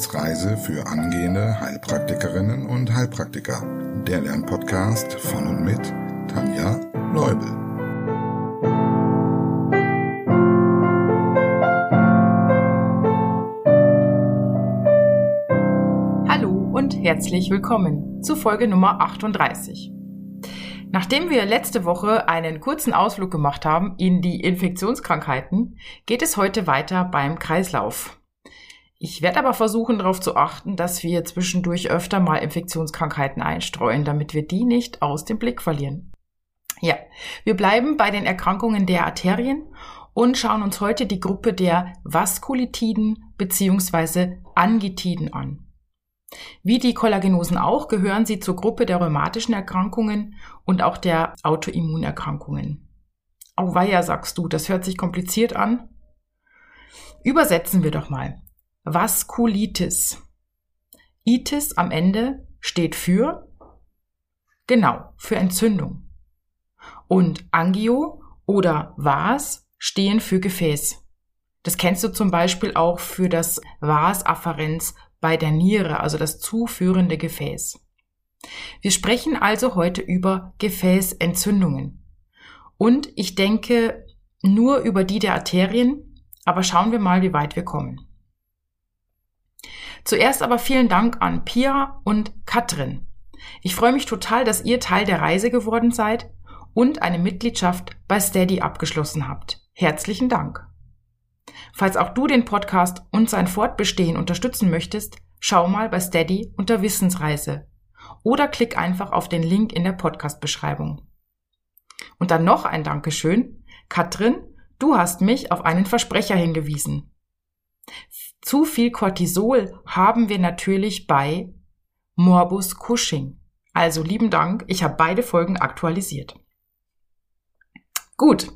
Wissensreise für angehende Heilpraktikerinnen und Heilpraktiker. Der Lernpodcast von und mit Tanja Leubel. Hallo und herzlich willkommen zu Folge Nummer 38. Nachdem wir letzte Woche einen kurzen Ausflug gemacht haben in die Infektionskrankheiten, geht es heute weiter beim Kreislauf. Ich werde aber versuchen darauf zu achten, dass wir zwischendurch öfter mal Infektionskrankheiten einstreuen, damit wir die nicht aus dem Blick verlieren. Ja, wir bleiben bei den Erkrankungen der Arterien und schauen uns heute die Gruppe der Vaskulitiden bzw. Angitiden an. Wie die Kollagenosen auch gehören sie zur Gruppe der rheumatischen Erkrankungen und auch der Autoimmunerkrankungen. Auweia, sagst du, das hört sich kompliziert an. Übersetzen wir doch mal. Vaskulitis. Itis am Ende steht für, genau, für Entzündung. Und Angio oder Vas stehen für Gefäß. Das kennst du zum Beispiel auch für das Vas afferens bei der Niere, also das zuführende Gefäß. Wir sprechen also heute über Gefäßentzündungen. Und ich denke nur über die der Arterien, aber schauen wir mal, wie weit wir kommen. Zuerst aber vielen Dank an Pia und Katrin. Ich freue mich total, dass ihr Teil der Reise geworden seid und eine Mitgliedschaft bei Steady abgeschlossen habt. Herzlichen Dank. Falls auch du den Podcast und sein Fortbestehen unterstützen möchtest, schau mal bei Steady unter Wissensreise oder klick einfach auf den Link in der Podcast-Beschreibung. Und dann noch ein Dankeschön. Katrin, du hast mich auf einen Versprecher hingewiesen. Zu viel Cortisol haben wir natürlich bei Morbus Cushing. Also lieben Dank, ich habe beide Folgen aktualisiert. Gut.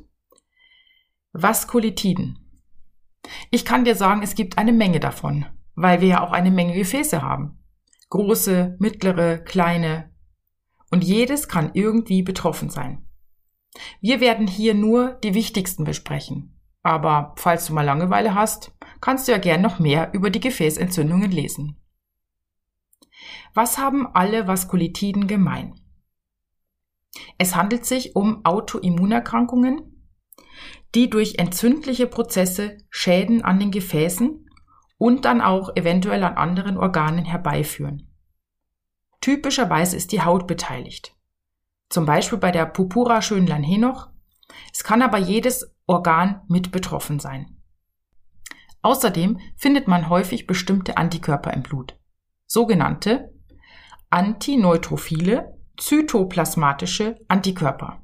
Vaskulitiden. Ich kann dir sagen, es gibt eine Menge davon, weil wir ja auch eine Menge Gefäße haben. Große, mittlere, kleine. Und jedes kann irgendwie betroffen sein. Wir werden hier nur die wichtigsten besprechen. Aber falls du mal Langeweile hast, kannst du ja gern noch mehr über die Gefäßentzündungen lesen. Was haben alle Vaskulitiden gemein? Es handelt sich um Autoimmunerkrankungen, die durch entzündliche Prozesse Schäden an den Gefäßen und dann auch eventuell an anderen Organen herbeiführen. Typischerweise ist die Haut beteiligt. Zum Beispiel bei der Purpura Schönlein-Henoch. Es kann aber jedes Organ mit betroffen sein. Außerdem findet man häufig bestimmte Antikörper im Blut. Sogenannte antineutrophile zytoplasmatische Antikörper.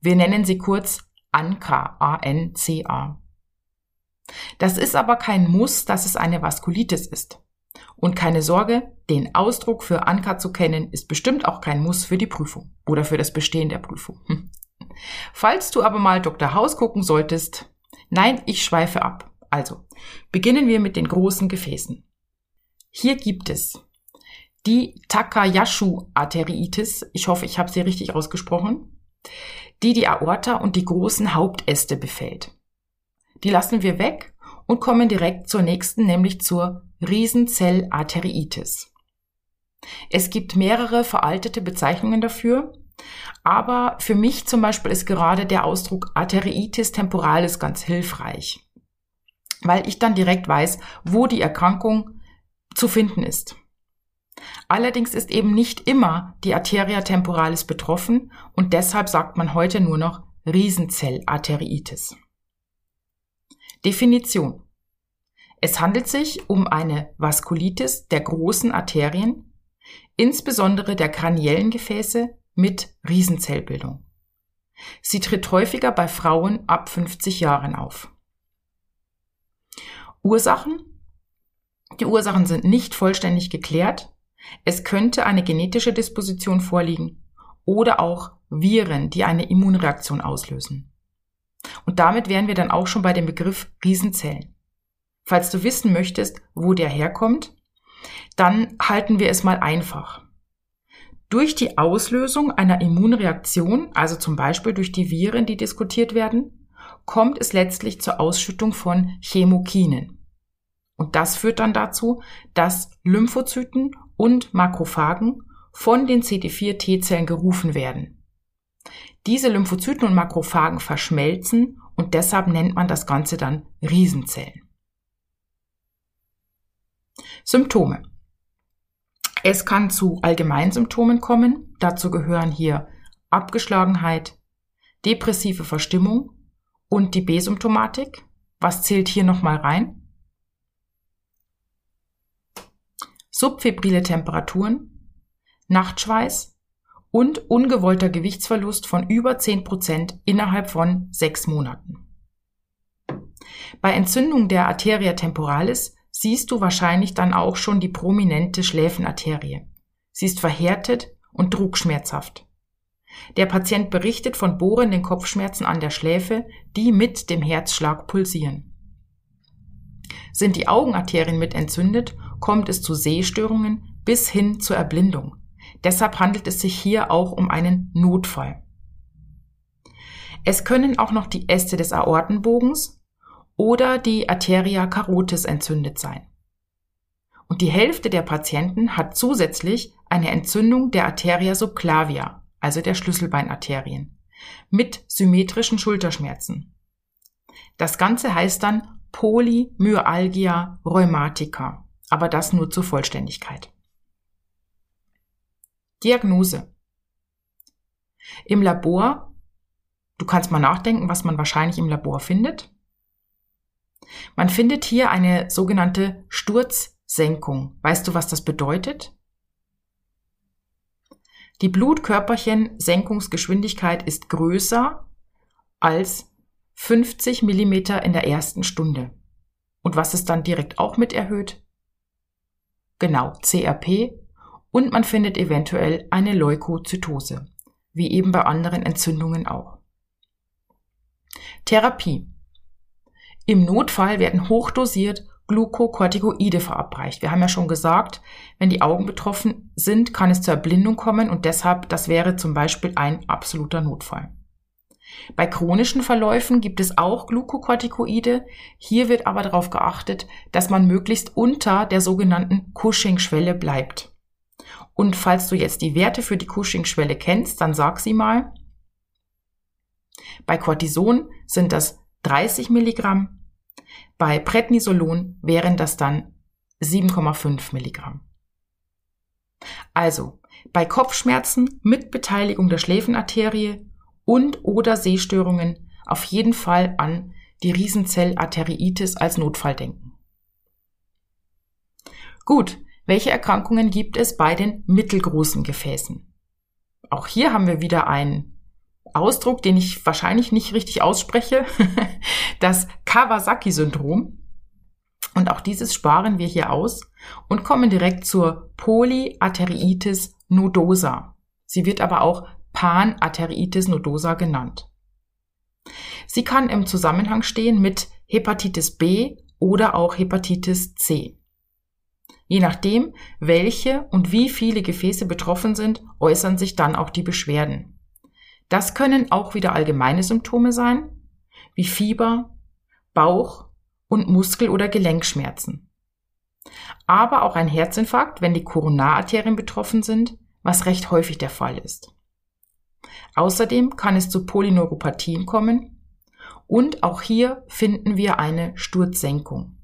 Wir nennen sie kurz ANCA. Das ist aber kein Muss, dass es eine Vaskulitis ist. Und keine Sorge, den Ausdruck für ANCA zu kennen, ist bestimmt auch kein Muss für die Prüfung oder für das Bestehen der Prüfung. Falls du aber mal Dr. Haus gucken solltest, nein, ich schweife ab. Also, beginnen wir mit den großen Gefäßen. Hier gibt es die Takayashu-Arteriitis. Ich hoffe, ich habe sie richtig ausgesprochen die die Aorta und die großen Hauptäste befällt. Die lassen wir weg und kommen direkt zur nächsten, nämlich zur Riesenzellarteriitis. Es gibt mehrere veraltete Bezeichnungen dafür, aber für mich zum Beispiel ist gerade der Ausdruck Arteriitis temporalis ganz hilfreich, weil ich dann direkt weiß, wo die Erkrankung zu finden ist. Allerdings ist eben nicht immer die Arteria temporalis betroffen und deshalb sagt man heute nur noch Riesenzellarteriitis. Definition. Es handelt sich um eine Vaskulitis der großen Arterien, insbesondere der kraniellen Gefäße mit Riesenzellbildung. Sie tritt häufiger bei Frauen ab 50 Jahren auf. Ursachen? Die Ursachen sind nicht vollständig geklärt, es könnte eine genetische Disposition vorliegen oder auch Viren, die eine Immunreaktion auslösen. Und damit wären wir dann auch schon bei dem Begriff Riesenzellen. Falls du wissen möchtest, wo der herkommt, dann halten wir es mal einfach. Durch die Auslösung einer Immunreaktion, also zum Beispiel durch die Viren, die diskutiert werden, kommt es letztlich zur Ausschüttung von Chemokinen. Und das führt dann dazu, dass Lymphozyten und Makrophagen von den CD4-T-Zellen gerufen werden. Diese Lymphozyten und Makrophagen verschmelzen und deshalb nennt man das Ganze dann Riesenzellen. Symptome. Es kann zu Allgemeinsymptomen kommen. Dazu gehören hier Abgeschlagenheit, depressive Verstimmung und die B-Symptomatik. Was zählt hier nochmal rein? subfebrile Temperaturen, Nachtschweiß und ungewollter Gewichtsverlust von über 10 Prozent innerhalb von sechs Monaten. Bei Entzündung der Arteria temporalis siehst du wahrscheinlich dann auch schon die prominente Schläfenarterie. Sie ist verhärtet und trugschmerzhaft. Der Patient berichtet von bohrenden Kopfschmerzen an der Schläfe, die mit dem Herzschlag pulsieren. Sind die Augenarterien mit entzündet, kommt es zu Sehstörungen bis hin zur Erblindung. Deshalb handelt es sich hier auch um einen Notfall. Es können auch noch die Äste des Aortenbogens oder die Arteria carotis entzündet sein. Und die Hälfte der Patienten hat zusätzlich eine Entzündung der Arteria subclavia, also der Schlüsselbeinarterien, mit symmetrischen Schulterschmerzen. Das Ganze heißt dann Polymyalgia rheumatica, aber das nur zur Vollständigkeit. Diagnose. Im Labor, du kannst mal nachdenken, was man wahrscheinlich im Labor findet. Man findet hier eine sogenannte Sturzsenkung. Weißt du, was das bedeutet? Die Blutkörperchen-Senkungsgeschwindigkeit ist größer als 50 Millimeter in der ersten Stunde. Und was ist dann direkt auch mit erhöht? Genau, CRP. Und man findet eventuell eine Leukozytose, wie eben bei anderen Entzündungen auch. Therapie. Im Notfall werden hochdosiert Glukokortikoide verabreicht. Wir haben ja schon gesagt, wenn die Augen betroffen sind, kann es zur Erblindung kommen und deshalb, das wäre zum Beispiel ein absoluter Notfall. Bei chronischen Verläufen gibt es auch Glukokortikoide. Hier wird aber darauf geachtet, dass man möglichst unter der sogenannten Cushing-Schwelle bleibt. Und falls du jetzt die Werte für die Cushing-Schwelle kennst, dann sag sie mal. Bei Cortison sind das 30 Milligramm. Bei Prednisolon wären das dann 7,5 Milligramm. Also, bei Kopfschmerzen mit Beteiligung der Schläfenarterie und oder Sehstörungen auf jeden Fall an die Riesenzellarteriitis als Notfall denken. Gut, welche Erkrankungen gibt es bei den mittelgroßen Gefäßen? Auch hier haben wir wieder einen Ausdruck, den ich wahrscheinlich nicht richtig ausspreche, das Kawasaki-Syndrom. Und auch dieses sparen wir hier aus und kommen direkt zur Polyarteriitis nodosa. Sie wird aber auch Panarteritis nodosa genannt. Sie kann im Zusammenhang stehen mit Hepatitis B oder auch Hepatitis C. Je nachdem, welche und wie viele Gefäße betroffen sind, äußern sich dann auch die Beschwerden. Das können auch wieder allgemeine Symptome sein, wie Fieber, Bauch und Muskel- oder Gelenkschmerzen. Aber auch ein Herzinfarkt, wenn die Koronararterien betroffen sind, was recht häufig der Fall ist. Außerdem kann es zu Polyneuropathien kommen und auch hier finden wir eine Sturzsenkung.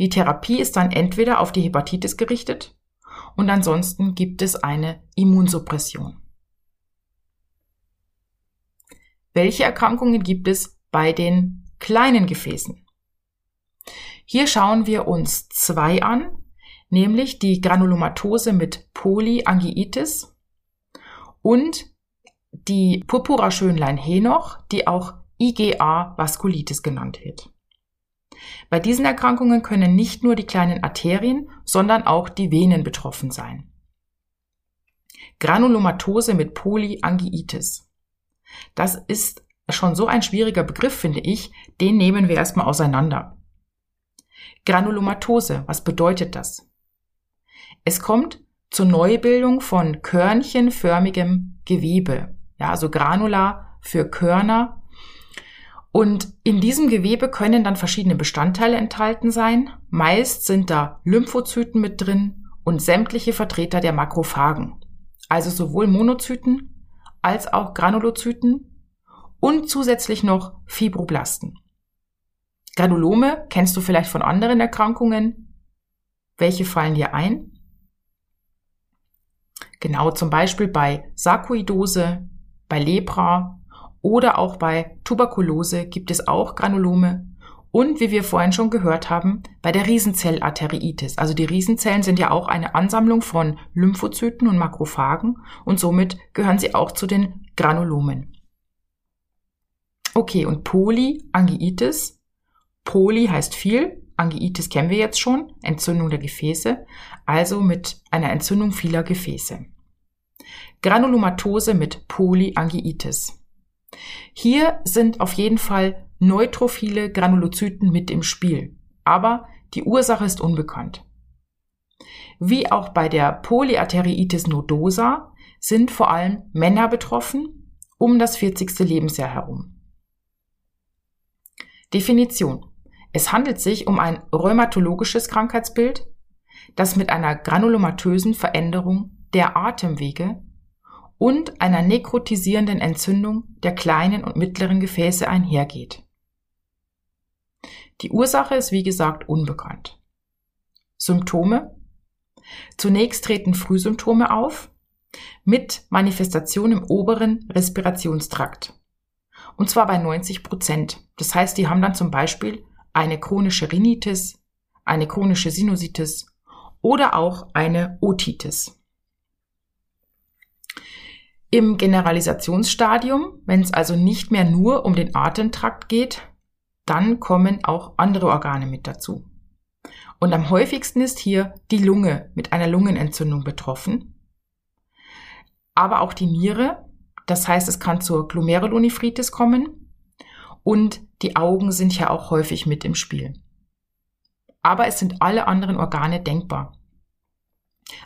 Die Therapie ist dann entweder auf die Hepatitis gerichtet und ansonsten gibt es eine Immunsuppression. Welche Erkrankungen gibt es bei den kleinen Gefäßen? Hier schauen wir uns zwei an, nämlich die Granulomatose mit Polyangiitis und die Purpura Schönlein-Henoch, die auch IgA Vaskulitis genannt wird. Bei diesen Erkrankungen können nicht nur die kleinen Arterien, sondern auch die Venen betroffen sein. Granulomatose mit Polyangiitis. Das ist schon so ein schwieriger Begriff, finde ich, den nehmen wir erstmal auseinander. Granulomatose, was bedeutet das? Es kommt zur Neubildung von körnchenförmigem Gewebe. Ja, also Granula für Körner. Und in diesem Gewebe können dann verschiedene Bestandteile enthalten sein. Meist sind da Lymphozyten mit drin und sämtliche Vertreter der Makrophagen. Also sowohl Monozyten als auch Granulozyten und zusätzlich noch Fibroblasten. Granulome kennst du vielleicht von anderen Erkrankungen. Welche fallen dir ein? Genau zum Beispiel bei Sarkoidose, bei Lepra oder auch bei Tuberkulose gibt es auch Granulome. Und wie wir vorhin schon gehört haben, bei der Riesenzellarteriitis. Also die Riesenzellen sind ja auch eine Ansammlung von Lymphozyten und Makrophagen und somit gehören sie auch zu den Granulomen. Okay, und Polyangiitis. Poly heißt viel, Angiitis kennen wir jetzt schon, Entzündung der Gefäße, also mit einer Entzündung vieler Gefäße. Granulomatose mit Polyangiitis. Hier sind auf jeden Fall neutrophile Granulozyten mit im Spiel, aber die Ursache ist unbekannt. Wie auch bei der Polyarteriitis nodosa sind vor allem Männer betroffen um das 40. Lebensjahr herum. Definition. Es handelt sich um ein rheumatologisches Krankheitsbild, das mit einer granulomatösen Veränderung der Atemwege und einer nekrotisierenden Entzündung der kleinen und mittleren Gefäße einhergeht. Die Ursache ist wie gesagt unbekannt. Symptome Zunächst treten Frühsymptome auf mit Manifestation im oberen Respirationstrakt. Und zwar bei 90 Prozent. Das heißt, die haben dann zum Beispiel eine chronische Rhinitis, eine chronische Sinusitis oder auch eine Otitis. Im Generalisationsstadium, wenn es also nicht mehr nur um den Atemtrakt geht, dann kommen auch andere Organe mit dazu. Und am häufigsten ist hier die Lunge mit einer Lungenentzündung betroffen, aber auch die Niere, das heißt, es kann zur Glomerulonephritis kommen und die Augen sind ja auch häufig mit im Spiel. Aber es sind alle anderen Organe denkbar.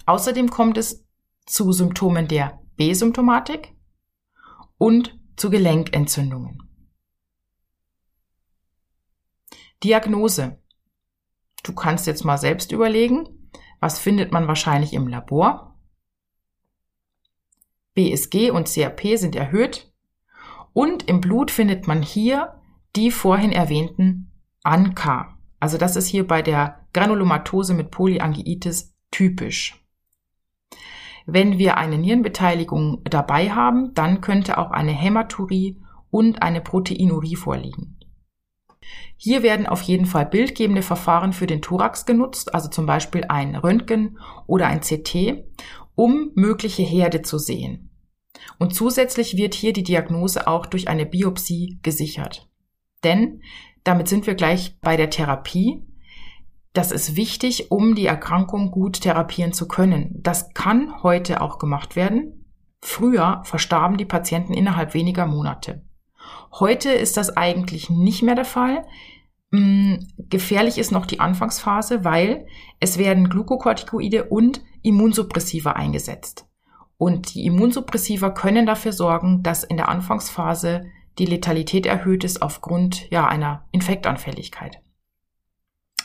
Außerdem kommt es zu Symptomen der B-Symptomatik und zu Gelenkentzündungen. Diagnose. Du kannst jetzt mal selbst überlegen, was findet man wahrscheinlich im Labor? BSG und CRP sind erhöht und im Blut findet man hier die vorhin erwähnten ANCA. Also das ist hier bei der Granulomatose mit Polyangiitis typisch. Wenn wir eine Nierenbeteiligung dabei haben, dann könnte auch eine Hämaturie und eine Proteinurie vorliegen. Hier werden auf jeden Fall bildgebende Verfahren für den Thorax genutzt, also zum Beispiel ein Röntgen oder ein CT, um mögliche Herde zu sehen. Und zusätzlich wird hier die Diagnose auch durch eine Biopsie gesichert. Denn damit sind wir gleich bei der Therapie. Das ist wichtig, um die Erkrankung gut therapieren zu können. Das kann heute auch gemacht werden. Früher verstarben die Patienten innerhalb weniger Monate. Heute ist das eigentlich nicht mehr der Fall. Mm, gefährlich ist noch die Anfangsphase, weil es werden Glukokortikoide und Immunsuppressiva eingesetzt. Und die Immunsuppressiva können dafür sorgen, dass in der Anfangsphase die Letalität erhöht ist aufgrund ja, einer Infektanfälligkeit.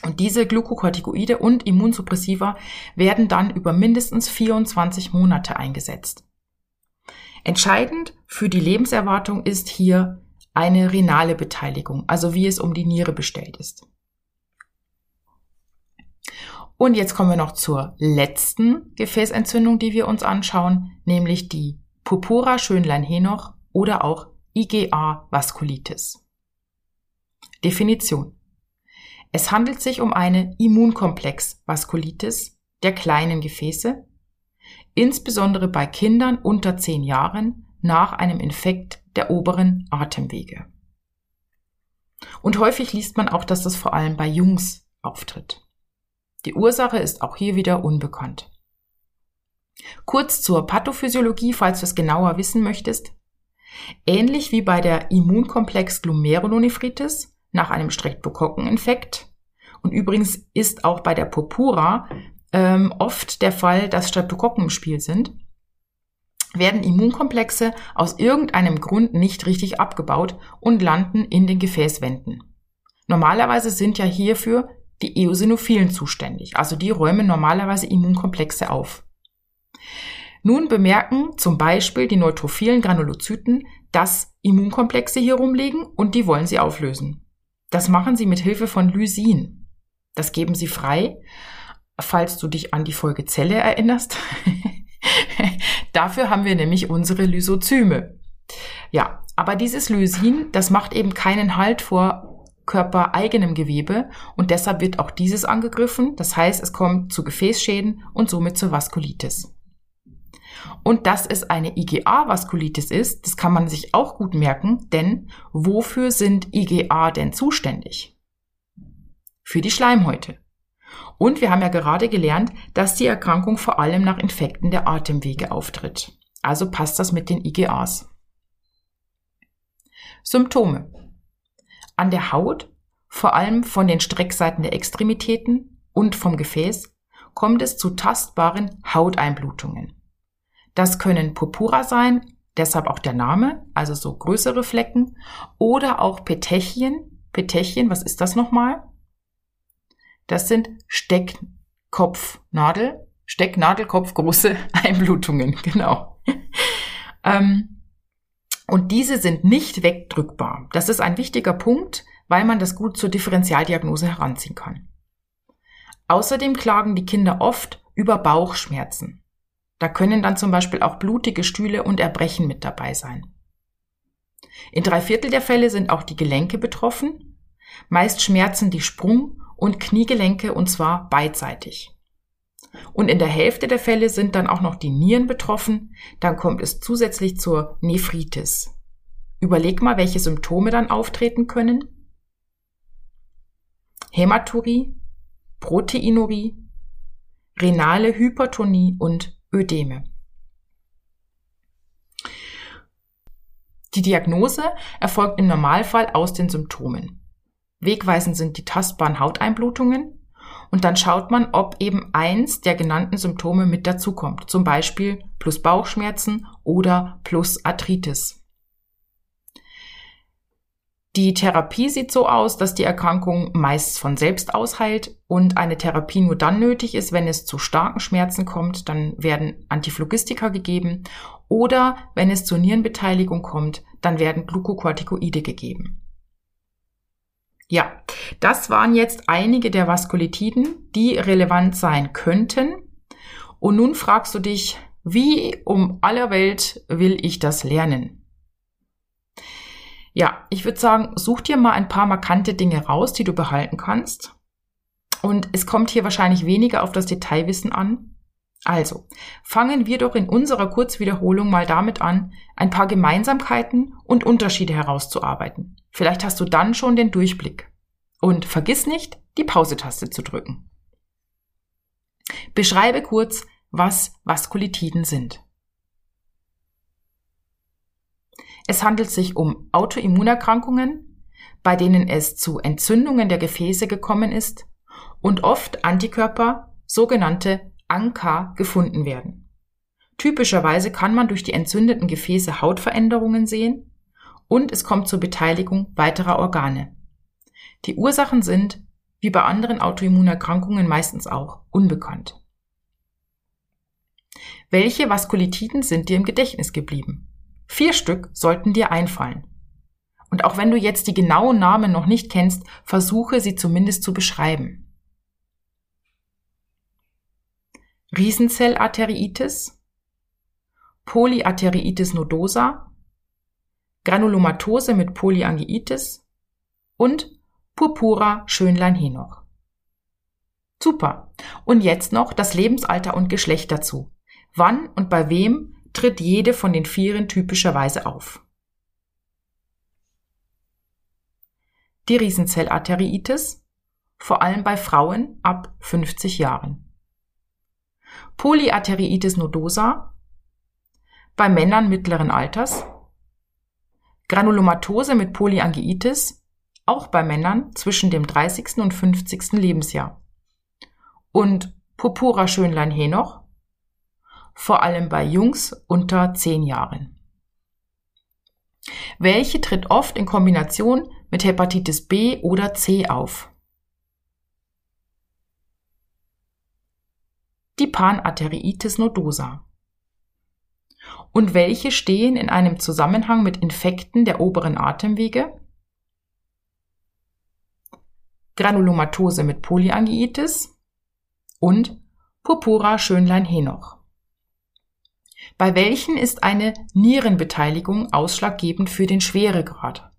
Und diese Glukokortikoide und Immunsuppressiva werden dann über mindestens 24 Monate eingesetzt. Entscheidend für die Lebenserwartung ist hier eine renale Beteiligung, also wie es um die Niere bestellt ist. Und jetzt kommen wir noch zur letzten Gefäßentzündung, die wir uns anschauen, nämlich die Purpura Schönlein-Henoch oder auch IgA Vaskulitis. Definition. Es handelt sich um eine Immunkomplex-Vaskulitis der kleinen Gefäße, insbesondere bei Kindern unter zehn Jahren nach einem Infekt der oberen Atemwege. Und häufig liest man auch, dass das vor allem bei Jungs auftritt. Die Ursache ist auch hier wieder unbekannt. Kurz zur Pathophysiologie, falls du es genauer wissen möchtest. Ähnlich wie bei der Immunkomplex Glomerulonephritis nach einem Streptokokkeninfekt. Und übrigens ist auch bei der Purpura ähm, oft der Fall, dass Streptokokken im Spiel sind. werden Immunkomplexe aus irgendeinem Grund nicht richtig abgebaut und landen in den Gefäßwänden. Normalerweise sind ja hierfür die Eosinophilen zuständig, also die räumen normalerweise Immunkomplexe auf. Nun bemerken zum Beispiel die neutrophilen Granulozyten, dass Immunkomplexe hier rumliegen und die wollen sie auflösen. Das machen sie mit Hilfe von Lysin. Das geben sie frei, falls du dich an die Folge Zelle erinnerst. Dafür haben wir nämlich unsere Lysozyme. Ja, aber dieses Lysin, das macht eben keinen Halt vor körpereigenem Gewebe und deshalb wird auch dieses angegriffen. Das heißt, es kommt zu Gefäßschäden und somit zur Vaskulitis. Und dass es eine IgA-Vaskulitis ist, das kann man sich auch gut merken, denn wofür sind IgA denn zuständig? Für die Schleimhäute. Und wir haben ja gerade gelernt, dass die Erkrankung vor allem nach Infekten der Atemwege auftritt. Also passt das mit den IgAs. Symptome. An der Haut, vor allem von den Streckseiten der Extremitäten und vom Gefäß, kommt es zu tastbaren Hauteinblutungen. Das können Purpura sein, deshalb auch der Name, also so größere Flecken, oder auch Petechien. Petechien, was ist das nochmal? Das sind Steckkopfnadel, Stecknadelkopf große Einblutungen, genau. ähm, und diese sind nicht wegdrückbar. Das ist ein wichtiger Punkt, weil man das gut zur Differentialdiagnose heranziehen kann. Außerdem klagen die Kinder oft über Bauchschmerzen. Da können dann zum Beispiel auch blutige Stühle und Erbrechen mit dabei sein. In drei Viertel der Fälle sind auch die Gelenke betroffen. Meist schmerzen die Sprung- und Kniegelenke und zwar beidseitig. Und in der Hälfte der Fälle sind dann auch noch die Nieren betroffen, dann kommt es zusätzlich zur Nephritis. Überleg mal, welche Symptome dann auftreten können. Hämaturie, Proteinurie, renale Hypertonie und Ödeme. Die Diagnose erfolgt im Normalfall aus den Symptomen. Wegweisend sind die tastbaren Hauteinblutungen und dann schaut man, ob eben eins der genannten Symptome mit dazukommt, zum Beispiel plus Bauchschmerzen oder plus Arthritis. Die Therapie sieht so aus, dass die Erkrankung meist von selbst ausheilt und eine Therapie nur dann nötig ist, wenn es zu starken Schmerzen kommt, dann werden Antiphlogistika gegeben oder wenn es zur Nierenbeteiligung kommt, dann werden Glukokortikoide gegeben. Ja, das waren jetzt einige der Vaskulitiden, die relevant sein könnten. Und nun fragst du dich, wie um aller Welt will ich das lernen? Ja, ich würde sagen, such dir mal ein paar markante Dinge raus, die du behalten kannst. Und es kommt hier wahrscheinlich weniger auf das Detailwissen an. Also, fangen wir doch in unserer Kurzwiederholung mal damit an, ein paar Gemeinsamkeiten und Unterschiede herauszuarbeiten. Vielleicht hast du dann schon den Durchblick. Und vergiss nicht, die Pause-Taste zu drücken. Beschreibe kurz, was Vaskulitiden sind. Es handelt sich um Autoimmunerkrankungen, bei denen es zu Entzündungen der Gefäße gekommen ist und oft Antikörper, sogenannte ANKA, gefunden werden. Typischerweise kann man durch die entzündeten Gefäße Hautveränderungen sehen und es kommt zur Beteiligung weiterer Organe. Die Ursachen sind, wie bei anderen Autoimmunerkrankungen meistens auch, unbekannt. Welche Vaskulitiden sind dir im Gedächtnis geblieben? Vier Stück sollten dir einfallen. Und auch wenn du jetzt die genauen Namen noch nicht kennst, versuche sie zumindest zu beschreiben. Riesenzellarteriitis, Polyarteriitis nodosa, Granulomatose mit Polyangiitis und Purpura Schönlein-Henoch. Super. Und jetzt noch das Lebensalter und Geschlecht dazu. Wann und bei wem tritt jede von den Vieren typischerweise auf? Die Riesenzellarteriitis, vor allem bei Frauen ab 50 Jahren. Polyarteriitis nodosa, bei Männern mittleren Alters. Granulomatose mit Polyangiitis, auch bei Männern zwischen dem 30. und 50. Lebensjahr. Und Purpura Schönlein Henoch, vor allem bei Jungs unter 10 Jahren. Welche tritt oft in Kombination mit Hepatitis B oder C auf? Die Panarteriitis nodosa. Und welche stehen in einem Zusammenhang mit Infekten der oberen Atemwege? Granulomatose mit Polyangiitis und Purpura Schönlein-Henoch. Bei welchen ist eine Nierenbeteiligung ausschlaggebend für den Schweregrad?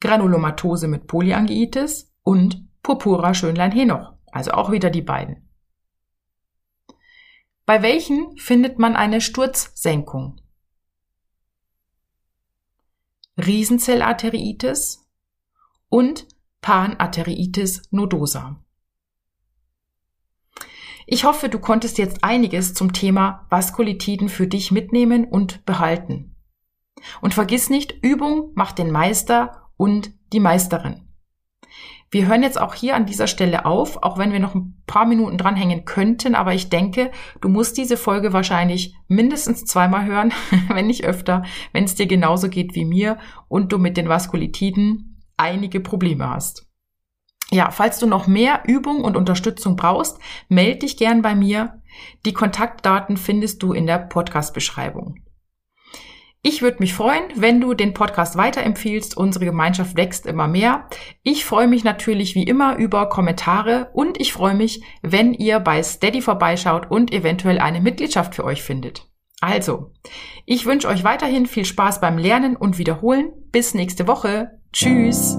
Granulomatose mit Polyangiitis und Purpura Schönlein-Henoch, also auch wieder die beiden. Bei welchen findet man eine Sturzsenkung? Riesenzellarteriitis und Panarteriitis nodosa. Ich hoffe, du konntest jetzt einiges zum Thema Vaskulitiden für dich mitnehmen und behalten. Und vergiss nicht, Übung macht den Meister und die Meisterin. Wir hören jetzt auch hier an dieser Stelle auf, auch wenn wir noch ein paar Minuten dranhängen könnten, aber ich denke, du musst diese Folge wahrscheinlich mindestens zweimal hören, wenn nicht öfter, wenn es dir genauso geht wie mir und du mit den Vaskulitiden einige Probleme hast. Ja, falls du noch mehr Übung und Unterstützung brauchst, melde dich gern bei mir. Die Kontaktdaten findest du in der Podcast-Beschreibung. Ich würde mich freuen, wenn du den Podcast weiterempfiehlst. Unsere Gemeinschaft wächst immer mehr. Ich freue mich natürlich wie immer über Kommentare und ich freue mich, wenn ihr bei Steady vorbeischaut und eventuell eine Mitgliedschaft für euch findet. Also, ich wünsche euch weiterhin viel Spaß beim Lernen und Wiederholen. Bis nächste Woche. Tschüss.